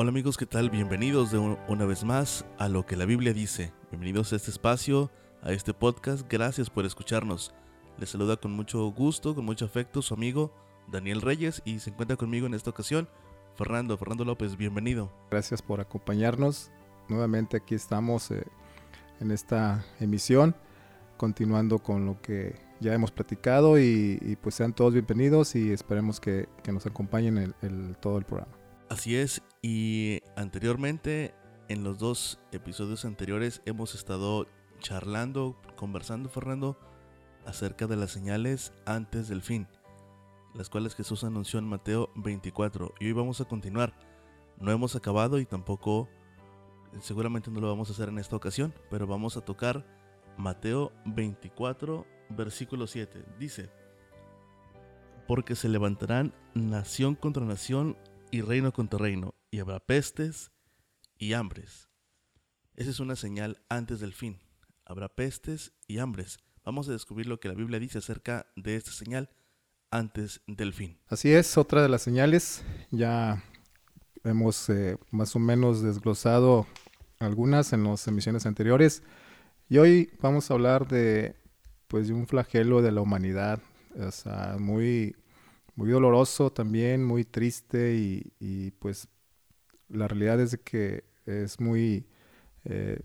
Hola amigos, ¿qué tal? Bienvenidos de una vez más a lo que la Biblia dice. Bienvenidos a este espacio, a este podcast. Gracias por escucharnos. Les saluda con mucho gusto, con mucho afecto su amigo Daniel Reyes y se encuentra conmigo en esta ocasión Fernando. Fernando López, bienvenido. Gracias por acompañarnos. Nuevamente aquí estamos eh, en esta emisión, continuando con lo que ya hemos platicado y, pues sean todos bienvenidos y esperemos que, nos acompañen en todo el programa. Así es, y anteriormente, en los dos episodios anteriores, hemos estado charlando, conversando, Fernando, acerca de las señales antes del fin, las cuales Jesús anunció en Mateo 24. Y hoy vamos a continuar. No hemos acabado y tampoco, seguramente no lo vamos a hacer en esta ocasión, pero vamos a tocar Mateo 24, versículo 7. Dice, porque se levantarán nación contra nación y reino contra reino, y habrá pestes y hambres. Esa es una señal antes del fin. Habrá pestes y hambres. Vamos a descubrir lo que la Biblia dice acerca de esta señal antes del fin. Así es, otra de las señales. Ya hemos eh, más o menos desglosado algunas en las emisiones anteriores. Y hoy vamos a hablar de, pues, de un flagelo de la humanidad. O sea, muy muy doloroso también, muy triste y, pues la realidad es que es muy eh,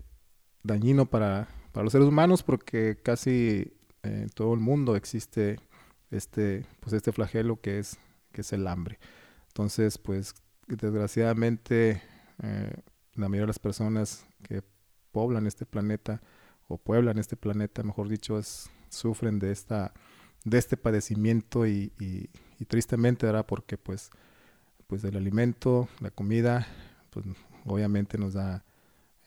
dañino para, los seres humanos porque casi en todo el mundo existe este, pues este flagelo que es, que es el hambre. Entonces, pues desgraciadamente eh, la mayoría de las personas que poblan este planeta o pueblan este planeta, mejor dicho, es, sufren de esta de este padecimiento y tristemente, ¿verdad? Porque pues, pues el alimento, la comida, pues obviamente nos da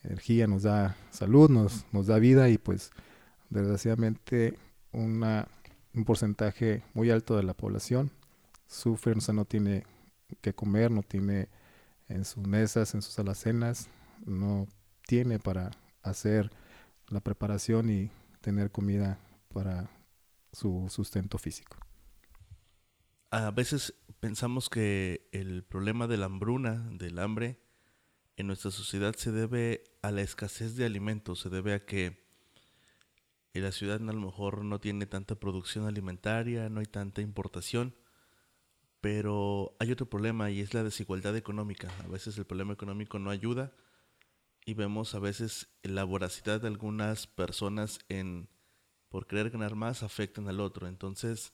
energía, nos da salud, nos, nos da vida y pues desgraciadamente una, un porcentaje muy alto de la población sufre, o sea, no tiene que comer, no tiene en sus mesas, en sus alacenas, no tiene para hacer la preparación y tener comida para su sustento físico a veces pensamos que el problema de la hambruna, del hambre, en nuestra sociedad se debe a la escasez de alimentos, se debe a que la ciudad a lo mejor no tiene tanta producción alimentaria, no hay tanta importación, pero hay otro problema y es la desigualdad económica. A veces el problema económico no ayuda y vemos a veces la voracidad de algunas personas en por querer ganar más afectan al otro. Entonces,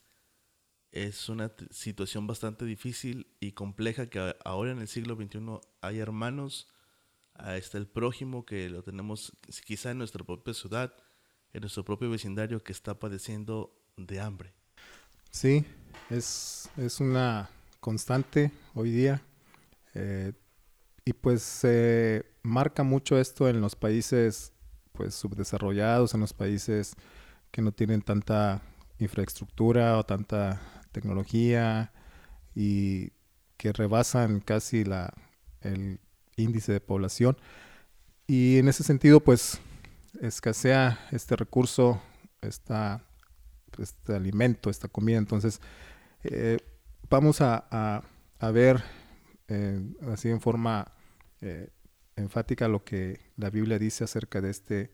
es una situación bastante difícil y compleja que ahora en el siglo XXI hay hermanos, está el prójimo que lo tenemos quizá en nuestra propia ciudad, en nuestro propio vecindario que está padeciendo de hambre. Sí, es, es una constante hoy día eh, y pues se marca mucho esto en los países pues subdesarrollados, en los países que no tienen tanta infraestructura o tanta tecnología y que rebasan casi la, el índice de población. Y en ese sentido, pues escasea este recurso, esta, este alimento, esta comida. Entonces, eh, vamos a, a, ver eh, así en forma eh, enfática lo que la Biblia dice acerca de este,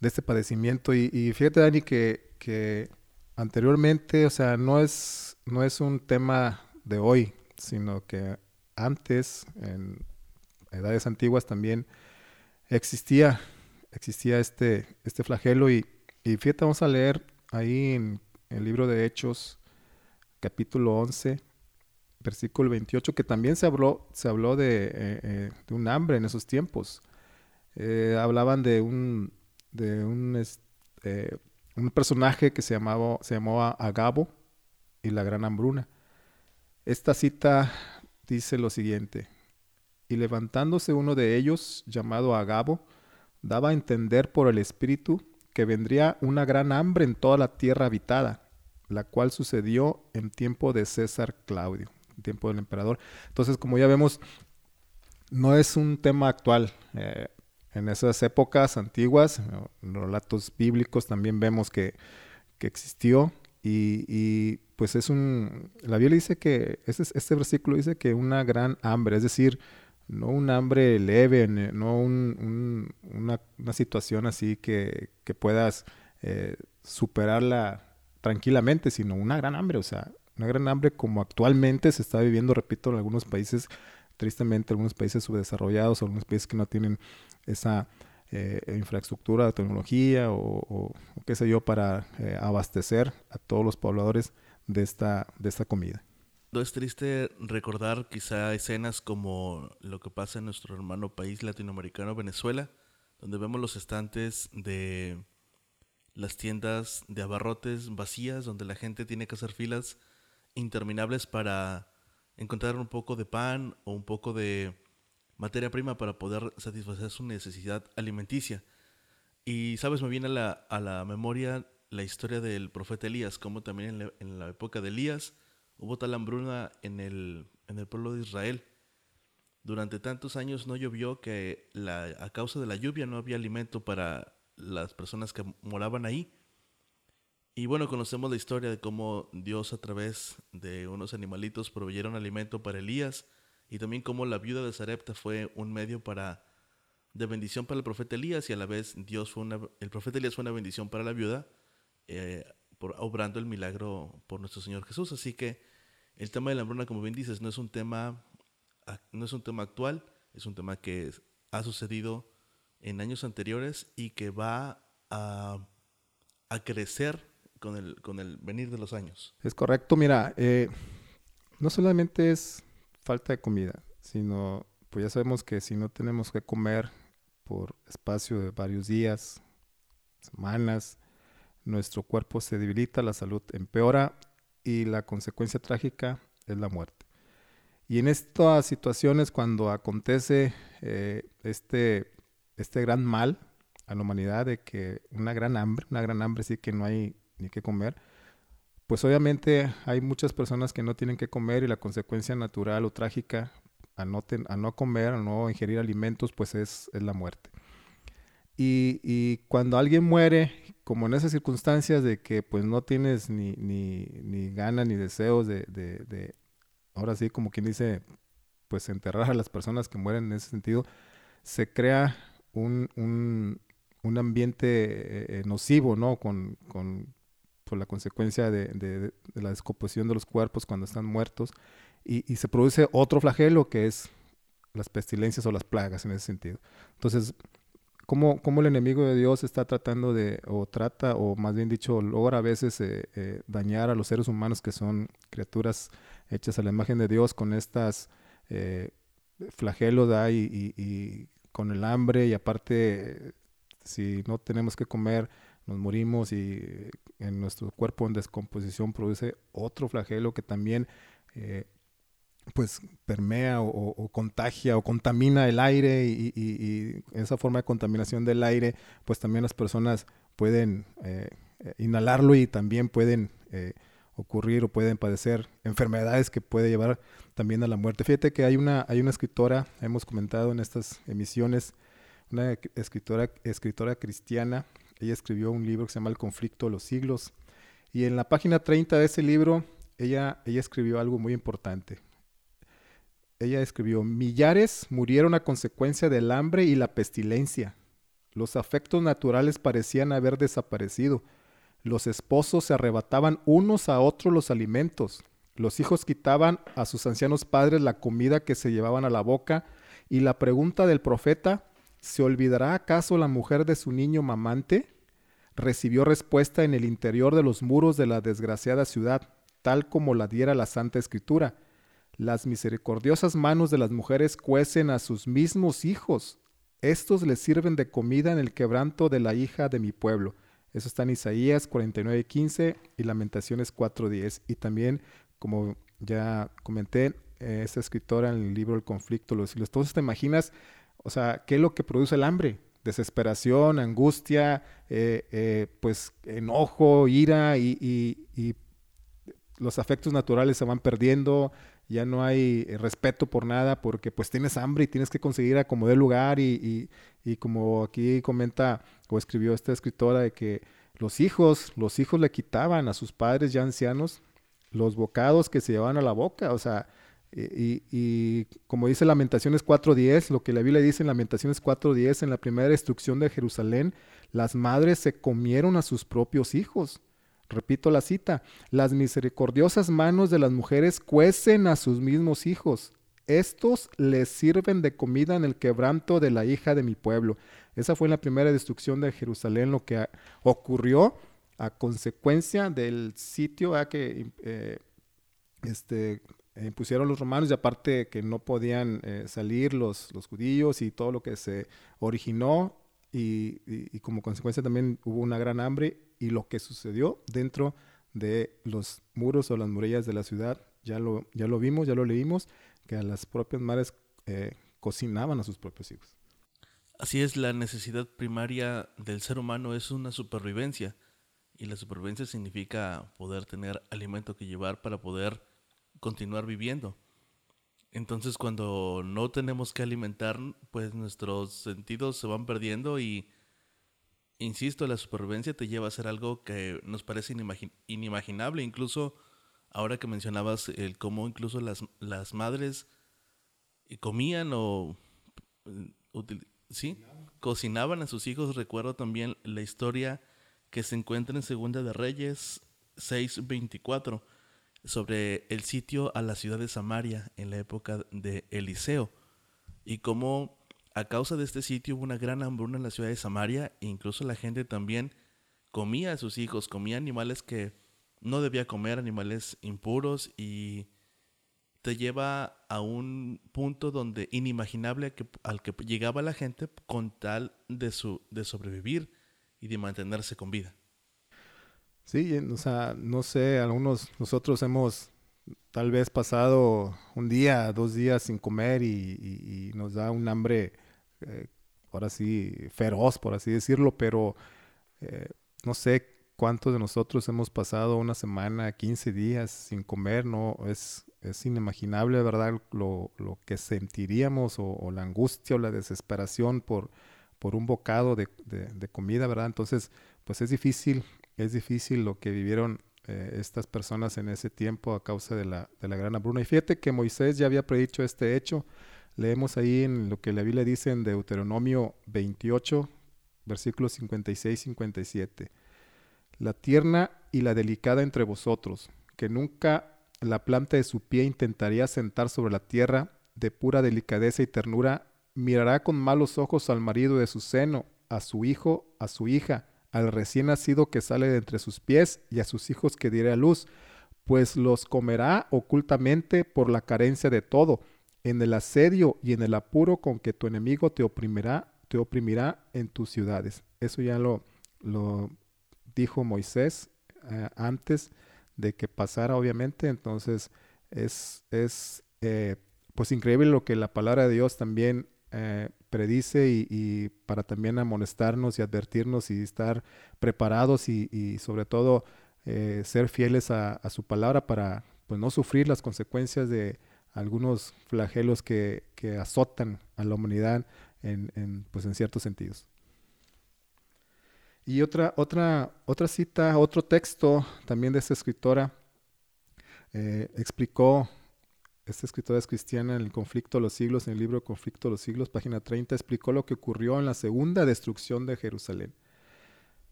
de este padecimiento. Y, fíjate, Dani, que anteriormente, o sea, no es, no es un tema de hoy, sino que antes, en edades antiguas también existía, existía este, este flagelo y, y fíjate, vamos a leer ahí en el libro de Hechos, capítulo 11, versículo 28, que también se habló, se habló de, eh, eh, de un hambre en esos tiempos. Eh, hablaban de un, de un, este, un personaje que se, llamaba, se llamaba Agabo y la gran hambruna. Esta cita dice lo siguiente, y levantándose uno de ellos, llamado Agabo, daba a entender por el Espíritu que vendría una gran hambre en toda la tierra habitada, la cual sucedió en tiempo de César Claudio, en tiempo del emperador. Entonces, como ya vemos, no es un tema actual. Eh, en esas épocas antiguas, en los relatos bíblicos también vemos que, existió. Y, pues es un, la Biblia dice que, este, este versículo dice que una gran hambre, es decir, no un hambre leve, no un, una, una, situación así que, que puedas eh, superarla tranquilamente, sino una gran hambre, o sea, una gran hambre como actualmente se está viviendo, repito, en algunos países, tristemente, algunos países subdesarrollados, algunos países que no tienen esa eh, infraestructura, tecnología o, qué sé yo, para eh, abastecer a todos los pobladores de esta, de esta comida. No es triste recordar quizá escenas como lo que pasa en nuestro hermano país latinoamericano, Venezuela, donde vemos los estantes de las tiendas de abarrotes vacías, donde la gente tiene que hacer filas interminables para encontrar un poco de pan o un poco de materia prima para poder satisfacer su necesidad alimenticia. Y, ¿sabes? Me viene a la, a la memoria la historia del profeta Elías, como también en la época de Elías, Hubo tal hambruna en el, en el pueblo de Israel. Durante tantos años no llovió que la, a causa de la lluvia no había alimento para las personas que moraban ahí. Y bueno, conocemos la historia de cómo Dios a través de unos animalitos proveyeron alimento para Elías y también cómo la viuda de Sarepta fue un medio para de bendición para el profeta Elías y a la vez Dios fue una, el profeta Elías fue una bendición para la viuda, eh, por, obrando el milagro por nuestro Señor Jesús. Así que el tema de la hambruna, como bien dices, no es un tema, no es un tema actual, es un tema que ha sucedido en años anteriores y que va a, crecer con el, con el venir de los años. Es correcto, mira, eh, no solamente es falta de comida, sino, pues ya sabemos que si no tenemos que comer por espacio de varios días, semanas, nuestro cuerpo se debilita, la salud empeora y la consecuencia trágica es la muerte. Y en estas situaciones, cuando acontece eh, este, este gran mal a la humanidad de que una gran hambre, una gran hambre sí que no hay ni que comer, pues obviamente hay muchas personas que no tienen que comer y la consecuencia natural o trágica a no, a no comer, a no ingerir alimentos, pues es, es la muerte. Y, y, cuando alguien muere, como en esas circunstancias de que pues no tienes ni, ni, ni ganas ni deseos de, de, de, ahora sí, como quien dice, pues enterrar a las personas que mueren en ese sentido, se crea un, un, un ambiente eh, eh, nocivo, ¿no? Con, con por la consecuencia de, de, la descomposición de los cuerpos cuando están muertos. Y, y se produce otro flagelo que es las pestilencias o las plagas en ese sentido. Entonces, cómo, cómo, el enemigo de Dios está tratando de, o trata, o más bien dicho, logra a veces eh, eh, dañar a los seres humanos que son criaturas hechas a la imagen de Dios con estas eh, flagelos y, y, con el hambre y aparte si no tenemos que comer nos morimos y en nuestro cuerpo en descomposición produce otro flagelo que también pues permea o, contagia o contamina el aire y, esa forma de contaminación del aire, pues también las personas pueden eh, inhalarlo y también pueden eh, ocurrir o pueden padecer enfermedades que puede llevar también a la muerte. Fíjate que hay una, hay una escritora, hemos comentado en estas emisiones, una escritora, escritora cristiana, ella escribió un libro que se llama El conflicto de los siglos y en la página 30 de ese libro ella, ella escribió algo muy importante ella escribió, millares murieron a consecuencia del hambre y la pestilencia. Los afectos naturales parecían haber desaparecido. Los esposos se arrebataban unos a otros los alimentos. Los hijos quitaban a sus ancianos padres la comida que se llevaban a la boca. Y la pregunta del profeta, ¿se olvidará acaso la mujer de su niño mamante? Recibió respuesta en el interior de los muros de la desgraciada ciudad, tal como la diera la Santa Escritura. Las misericordiosas manos de las mujeres cuecen a sus mismos hijos. Estos les sirven de comida en el quebranto de la hija de mi pueblo. Eso está en Isaías 49:15 y Lamentaciones 4:10. Y también, como ya comenté, esa escritora en el libro El conflicto los siglos. Entonces te imaginas, o sea, ¿qué es lo que produce el hambre? Desesperación, angustia, eh, eh, pues enojo, ira y, los afectos naturales se van perdiendo, ya no hay eh, respeto por nada porque pues tienes hambre y tienes que conseguir acomodar lugar y, y, como aquí comenta o escribió esta escritora de que los hijos, los hijos le quitaban a sus padres ya ancianos los bocados que se llevaban a la boca, o sea, Y, como dice Lamentaciones 4.10, lo que la Biblia dice en Lamentaciones 4.10, en la primera destrucción de Jerusalén, las madres se comieron a sus propios hijos. Repito la cita, las misericordiosas manos de las mujeres cuecen a sus mismos hijos. Estos les sirven de comida en el quebranto de la hija de mi pueblo. Esa fue la primera destrucción de Jerusalén, lo que ocurrió a consecuencia del sitio a que eh, este, impusieron los romanos y aparte que no podían eh, salir los, los judíos y todo lo que se originó y, como consecuencia también hubo una gran hambre y lo que sucedió dentro de los muros o las murallas de la ciudad, ya lo, ya lo vimos, ya lo leímos, que a las propias madres eh, cocinaban a sus propios hijos. Así es, la necesidad primaria del ser humano es una supervivencia y la supervivencia significa poder tener alimento que llevar para poder continuar viviendo. Entonces cuando no tenemos que alimentar, pues nuestros sentidos se van perdiendo y, insisto, la supervivencia te lleva a hacer algo que nos parece inimaginable. Incluso ahora que mencionabas el cómo incluso las, las madres comían o sí, cocinaban a sus hijos. Recuerdo también la historia que se encuentra en Segunda de Reyes 6.24 sobre el sitio a la ciudad de Samaria en la época de Eliseo y cómo a causa de este sitio hubo una gran hambruna en la ciudad de Samaria e incluso la gente también comía a sus hijos, comía animales que no debía comer, animales impuros y te lleva a un punto donde inimaginable al que llegaba la gente con tal de, su, de sobrevivir y de mantenerse con vida. Sí, o sea, no sé, algunos nosotros hemos tal vez pasado un día, dos días sin comer y, nos da un hambre, eh, ahora sí, feroz, por así decirlo, pero eh, no sé cuántos de nosotros hemos pasado una semana, 15 días sin comer, no es, es inimaginable, ¿verdad? Lo, lo que sentiríamos o, la angustia o la desesperación por, por un bocado de, de comida, ¿verdad? Entonces, pues es difícil es difícil lo que vivieron eh, estas personas en ese tiempo a causa de la, gran hambruna. Y fíjate que Moisés ya había predicho este hecho. Leemos ahí en lo que la Biblia dice en Deuteronomio 28, versículos 56 57. La tierna y la delicada entre vosotros, que nunca la planta de su pie intentaría sentar sobre la tierra, de pura delicadeza y ternura, mirará con malos ojos al marido de su seno, a su hijo, a su hija, al recién nacido que sale de entre sus pies y a sus hijos que diré a luz, pues los comerá ocultamente por la carencia de todo, en el asedio y en el apuro con que tu enemigo te oprimirá, te oprimirá en tus ciudades. Eso ya lo, lo dijo Moisés eh, antes de que pasara, obviamente. Entonces es, es eh, pues increíble lo que la palabra de Dios también eh, predice y, para también amonestarnos y advertirnos y estar preparados y, sobre todo eh, ser fieles a, su palabra para pues, no sufrir las consecuencias de algunos flagelos que, azotan a la humanidad en, pues, en ciertos sentidos. Y otra, otra, otra cita, otro texto también de esta escritora eh, explicó esta escritora es cristiana en el conflicto de los siglos, en el libro Conflicto de los siglos, página 30, explicó lo que ocurrió en la segunda destrucción de Jerusalén.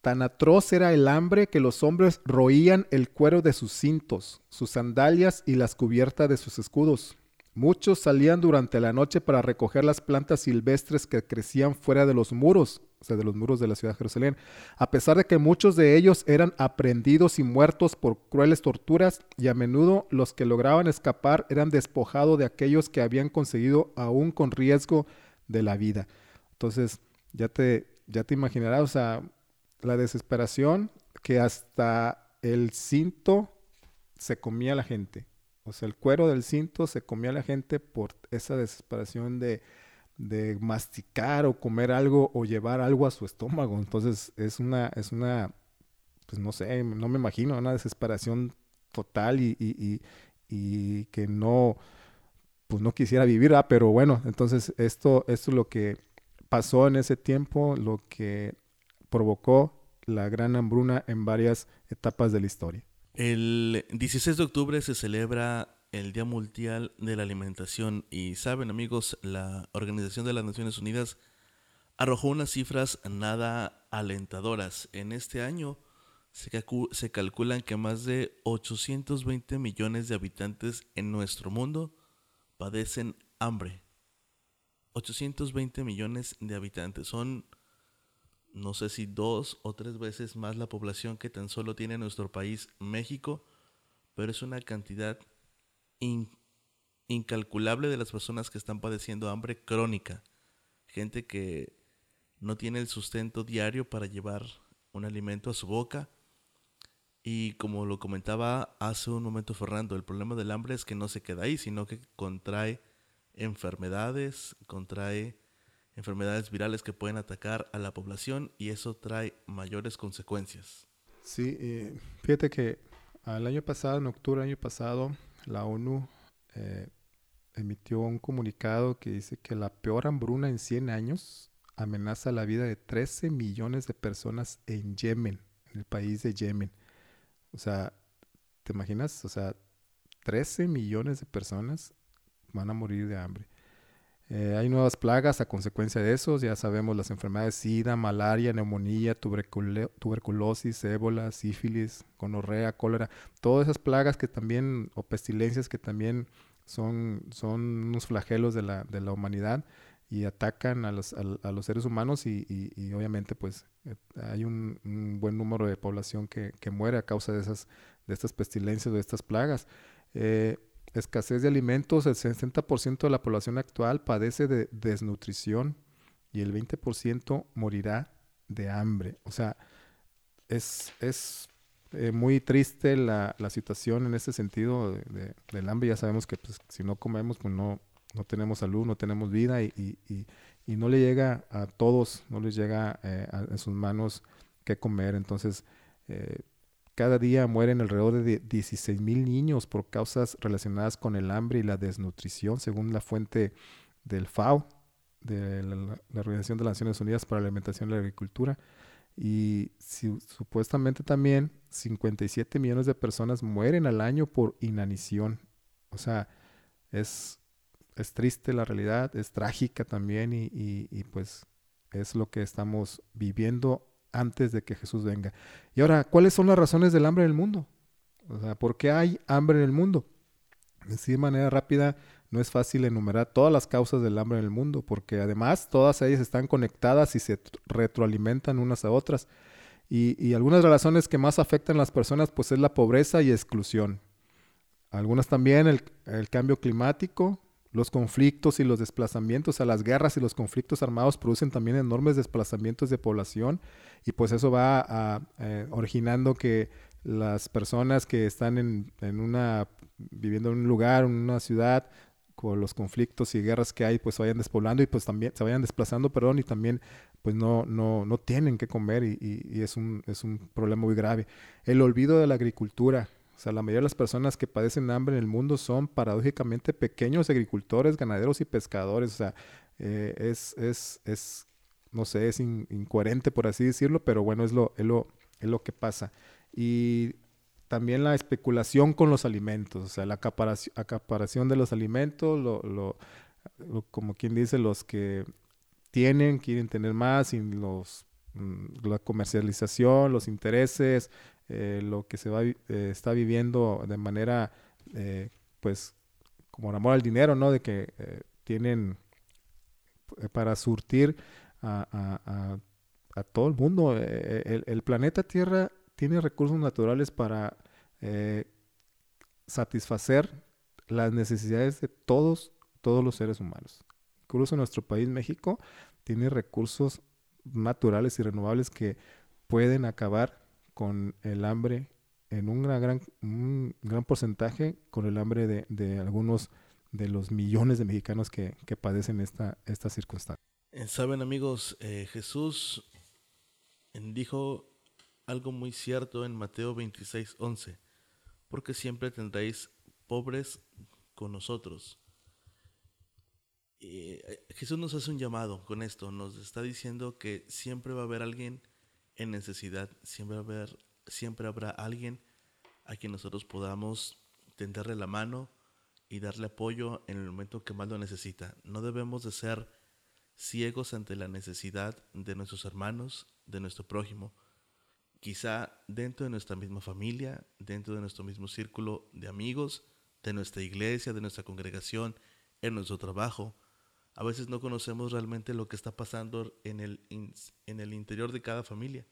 Tan atroz era el hambre que los hombres roían el cuero de sus cintos, sus sandalias y las cubiertas de sus escudos. Muchos salían durante la noche para recoger las plantas silvestres que crecían fuera de los muros, o sea, de los muros de la ciudad de Jerusalén, a pesar de que muchos de ellos eran aprendidos y muertos por crueles torturas, y a menudo los que lograban escapar eran despojados de aquellos que habían conseguido aún con riesgo de la vida. Entonces, ya te, ya te imaginarás, o sea, la desesperación que hasta el cinto se comía la gente. O sea, el cuero del cinto se comía la gente por esa desesperación de de masticar o comer algo o llevar algo a su estómago. Entonces es una, es una, pues no sé, no me imagino, una desesperación total y, y, y, que no, pues no quisiera vivir, pero bueno, entonces esto, esto es lo que pasó en ese tiempo, lo que provocó la gran hambruna en varias etapas de la historia. El 16 de octubre se celebra el Día Mundial de la Alimentación y saben amigos, la Organización de las Naciones Unidas arrojó unas cifras nada alentadoras. En este año se, calculan que más de 820 millones de habitantes en nuestro mundo padecen hambre. 820 millones de habitantes son no sé si dos o tres veces más la población que tan solo tiene nuestro país México, pero es una cantidad incalculable de las personas que están padeciendo hambre crónica. Gente que no tiene el sustento diario para llevar un alimento a su boca. Y como lo comentaba hace un momento Fernando, el problema del hambre es que no se queda ahí, sino que contrae enfermedades, contrae enfermedades virales que pueden atacar a la población y eso trae mayores consecuencias. Sí, fíjate que el año pasado, en octubre del año pasado, la ONU eh, emitió un comunicado que dice que la peor hambruna en 100 años amenaza la vida de 13 millones de personas en Yemen, en el país de Yemen. O sea, ¿te imaginas? O sea, 13 millones de personas van a morir de hambre. Eh, hay nuevas plagas a consecuencia de eso, ya sabemos las enfermedades SIDA, malaria, neumonía, tuberculosis, ébola, sífilis, gonorrea, cólera, todas esas plagas que también, o pestilencias que también son, son unos flagelos de la, de la humanidad y atacan a los, a, los seres humanos y, y, obviamente pues eh, hay un, buen número de población que, que, muere a causa de, esas, de estas pestilencias o de estas plagas. Eh, escasez de alimentos, el 60% de la población actual padece de desnutrición y el 20% morirá de hambre. O sea, es, es eh, muy triste la, la, situación en ese sentido de, del hambre. Ya sabemos que pues, si no comemos, pues no, no tenemos salud, no tenemos vida y, y, y, no le llega a todos, no les llega eh, en sus manos qué comer. Entonces, eh, cada día mueren alrededor de 16 mil niños por causas relacionadas con el hambre y la desnutrición, según la fuente del FAO, de la, Organización de las Naciones Unidas para la Alimentación y la Agricultura. Y supuestamente también 57 millones de personas mueren al año por inanición. O sea, es, es triste la realidad, es trágica también y, y pues es lo que estamos viviendo antes de que Jesús venga. Y ahora, ¿cuáles son las razones del hambre en el mundo? O sea, ¿por qué hay hambre en el mundo? Así de manera rápida, no es fácil enumerar todas las causas del hambre en el mundo, porque además todas ellas están conectadas y se retroalimentan unas a otras. Y, algunas de las razones que más afectan a las personas, pues es la pobreza y exclusión. Algunas también el cambio climático, los conflictos y los desplazamientos, a las guerras y los conflictos armados producen también enormes desplazamientos de población y pues eso va a, eh, originando que las personas que están en, en, una, viviendo en un lugar, en una ciudad, con los conflictos y guerras que hay, pues vayan despoblando y pues también se vayan desplazando, perdón, y también pues no, no, no tienen que comer y, y, es, un, es un problema muy grave. El olvido de la agricultura, o sea, la mayoría de las personas que padecen hambre en el mundo son paradójicamente pequeños agricultores, ganaderos y pescadores. O sea, eh, es, es, es, no sé, es incoherente por así decirlo, pero bueno, es lo, es lo, es lo que pasa. Y también la especulación con los alimentos, o sea, la acaparación, de los alimentos, lo, lo, como quien dice, los que tienen, quieren tener más, y los, mm, la comercialización, los intereses, eh, lo que se va, eh, está viviendo de manera, eh, pues, como el amor al dinero, ¿no? De que tienen para surtir a, todo el mundo. El, planeta Tierra tiene recursos naturales para satisfacer las necesidades de todos, todos los seres humanos. Incluso nuestro país, México, tiene recursos naturales y renovables que pueden acabar con el hambre en un gran, gran porcentaje con el hambre de, de, algunos de los millones de mexicanos que, que padecen esta, esta circunstancia. Eh, saben amigos, eh, Jesús dijo algo muy cierto en Mateo 26, 11, porque siempre tendréis pobres con nosotros. Eh, Jesús nos hace un llamado con esto, nos está diciendo que siempre va a haber alguien en necesidad, siempre, siempre habrá alguien a quien nosotros podamos tenderle la mano, y darle apoyo en el momento que más lo necesita. No debemos de ser ciegos ante la necesidad de nuestros hermanos, de nuestro prójimo. Quizá dentro de nuestra misma familia, dentro de nuestro mismo círculo de amigos, de nuestra iglesia, de nuestra congregación, en nuestro trabajo. A veces no conocemos realmente lo que está pasando en el, en el interior de cada familia.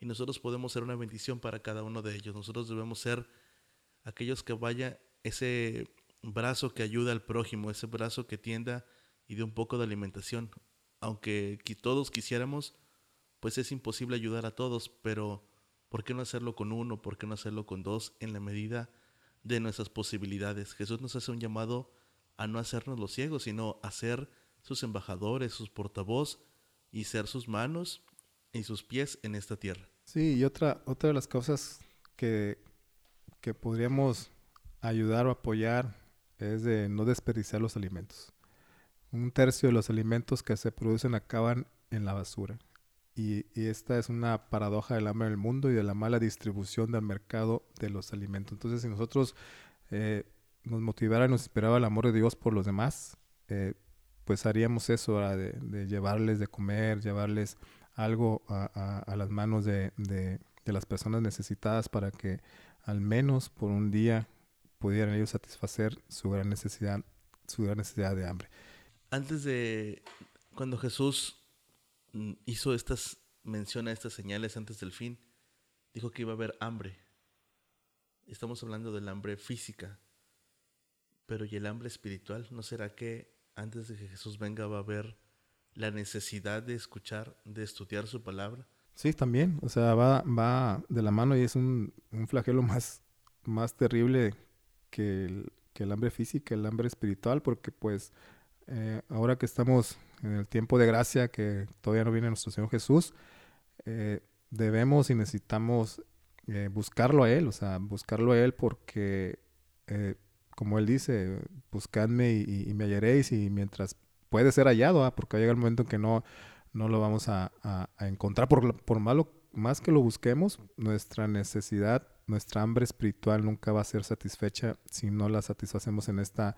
Y nosotros podemos ser una bendición para cada uno de ellos. Nosotros debemos ser aquellos que vaya ese brazo que ayuda al prójimo, ese brazo que tienda y dé un poco de alimentación. Aunque todos quisiéramos, pues es imposible ayudar a todos, pero ¿por qué no hacerlo con uno? ¿Por qué no hacerlo con dos en la medida de nuestras posibilidades? Jesús nos hace un llamado a no hacernos los ciegos, sino a ser sus embajadores, sus portavoz y ser sus manos y sus pies en esta tierra. Sí, y otra, otra de las cosas que, que podríamos ayudar o apoyar es de no desperdiciar los alimentos. Un tercio de los alimentos que se producen acaban en la basura. Y, esta es una paradoja del hambre del mundo y de la mala distribución del mercado de los alimentos. Entonces, si nosotros eh, nos motivara y nos inspiraba el amor de Dios por los demás, eh, pues haríamos eso, de, llevarles de comer, llevarles algo a, las manos de, de, las personas necesitadas para que al menos por un día pudieran ellos satisfacer su gran necesidad, su gran necesidad de hambre. Antes de cuando Jesús mm, hizo estas menciona estas señales antes del fin, dijo que iba a haber hambre. Estamos hablando del hambre física, pero ¿y el hambre espiritual? ¿No será que antes de que Jesús venga va a haber la necesidad de escuchar, de estudiar su palabra? Sí, también. O sea, va, va de la mano y es un, un flagelo más, más terrible que el, que el hambre física, el hambre espiritual, porque pues eh, ahora que estamos en el tiempo de gracia, que todavía no viene nuestro Señor Jesús, eh, debemos y necesitamos eh, buscarlo a Él, o sea, buscarlo a Él porque, como Él dice, buscadme y, me hallaréis y mientras puede ser hallado, ¿ah? porque llega el momento en que no, no lo vamos a, encontrar, por, por malo, más que lo busquemos, nuestra necesidad nuestra hambre espiritual nunca va a ser satisfecha si no la satisfacemos en, esta,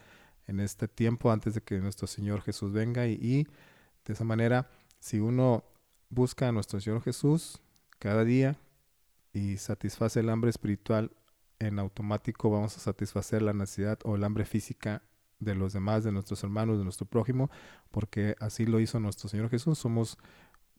en este tiempo antes de que nuestro Señor Jesús venga. Y, de esa manera, si uno busca a nuestro Señor Jesús cada día y satisface el hambre espiritual, en automático vamos a satisfacer la necesidad o el hambre física de los demás, de nuestros hermanos, de nuestro prójimo, porque así lo hizo nuestro Señor Jesús. Somos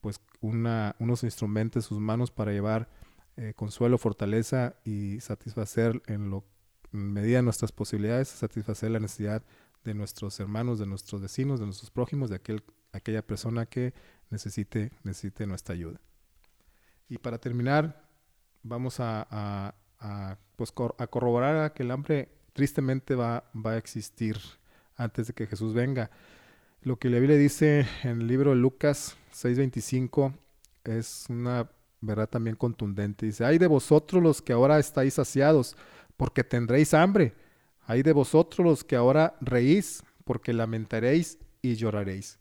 pues una, unos instrumentos, sus manos para llevar eh, consuelo, fortaleza y satisfacer en lo en medida nuestras posibilidades, satisfacer la necesidad de nuestros hermanos, de nuestros vecinos, de nuestros prójimos, de aquel, aquella persona que necesite, necesite nuestra ayuda. Y para terminar, vamos a, a, a, pues, a corroborar que el hambre tristemente va, va a existir antes de que Jesús venga. Lo que la Biblia dice en el libro de Lucas 6:25 es una ¿verdad? También contundente. Dice, hay de vosotros los que ahora estáis saciados, porque tendréis hambre. Hay de vosotros los que ahora reís, porque lamentaréis y lloraréis.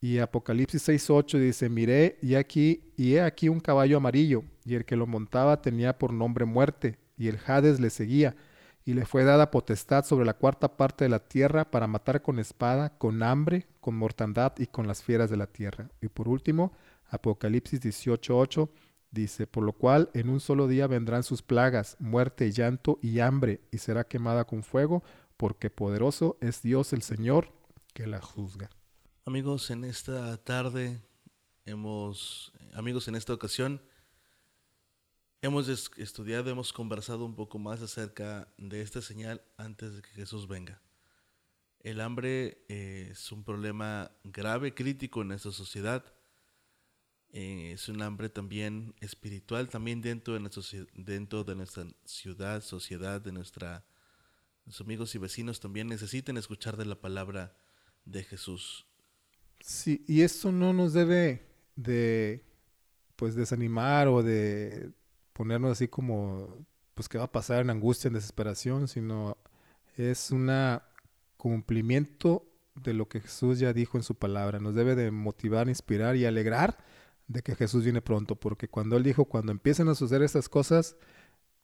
Y Apocalipsis 6.8 dice, miré y aquí, y he aquí un caballo amarillo, y el que lo montaba tenía por nombre muerte, y el Hades le seguía, y le fue dada potestad sobre la cuarta parte de la tierra para matar con espada, con hambre, con mortandad y con las fieras de la tierra. Y por último, Apocalipsis 18:8 dice, por lo cual en un solo día vendrán sus plagas, muerte, llanto y hambre, y será quemada con fuego, porque poderoso es Dios el Señor que la juzga. Amigos, en esta tarde hemos, amigos, en esta ocasión, hemos estudiado, hemos conversado un poco más acerca de esta señal antes de que Jesús venga. El hambre eh, es un problema grave, crítico en nuestra sociedad eh, es un hambre también espiritual, también dentro de, dentro de nuestra ciudad, sociedad, de nuestra, nuestros amigos y vecinos también necesitan escuchar de la palabra de Jesús. Sí, y esto no nos debe de pues desanimar o de ponernos así como pues qué va a pasar en angustia, en desesperación, sino es un cumplimiento de lo que Jesús ya dijo en su palabra. Nos debe de motivar, inspirar y alegrar de que Jesús viene pronto, porque cuando Él dijo, cuando empiecen a suceder estas cosas,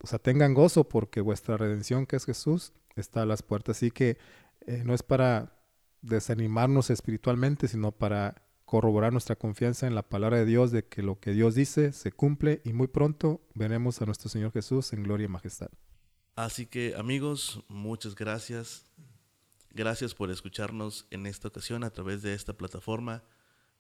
o sea, tengan gozo porque vuestra redención, que es Jesús, está a las puertas. Así que eh, no es para desanimarnos espiritualmente, sino para corroborar nuestra confianza en la palabra de Dios de que lo que Dios dice se cumple y muy pronto veremos a nuestro Señor Jesús en gloria y majestad. Así que amigos, muchas gracias. Gracias por escucharnos en esta ocasión a través de esta plataforma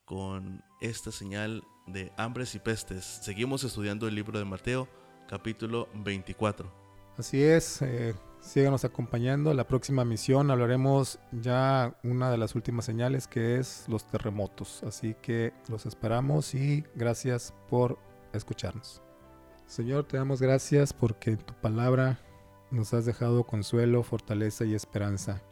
con esta señal de hambres y pestes. Seguimos estudiando el libro de Mateo, capítulo 24. Así es, eh, síganos acompañando. La próxima misión hablaremos ya una de las últimas señales que es los terremotos. Así que los esperamos y gracias por escucharnos. Señor, te damos gracias porque en tu palabra nos has dejado consuelo, fortaleza y esperanza.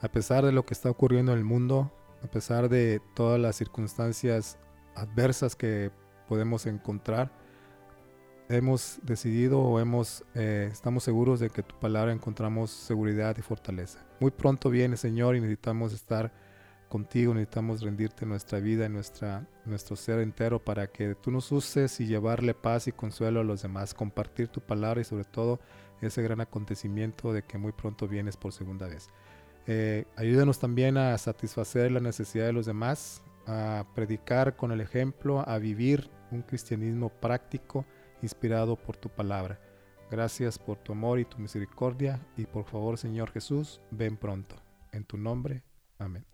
A pesar de lo que está ocurriendo en el mundo, a pesar de todas las circunstancias adversas que podemos encontrar, hemos decidido o hemos, eh, estamos seguros de que tu palabra encontramos seguridad y fortaleza. Muy pronto viene, Señor, y necesitamos estar contigo, necesitamos rendirte nuestra vida y nuestra, nuestro ser entero para que tú nos uses y llevarle paz y consuelo a los demás, compartir tu palabra y sobre todo ese gran acontecimiento de que muy pronto vienes por segunda vez. Eh, ayúdanos también a satisfacer la necesidad de los demás, a predicar con el ejemplo, a vivir un cristianismo práctico inspirado por tu palabra. Gracias por tu amor y tu misericordia y por favor Señor Jesús, ven pronto. En tu nombre, amén.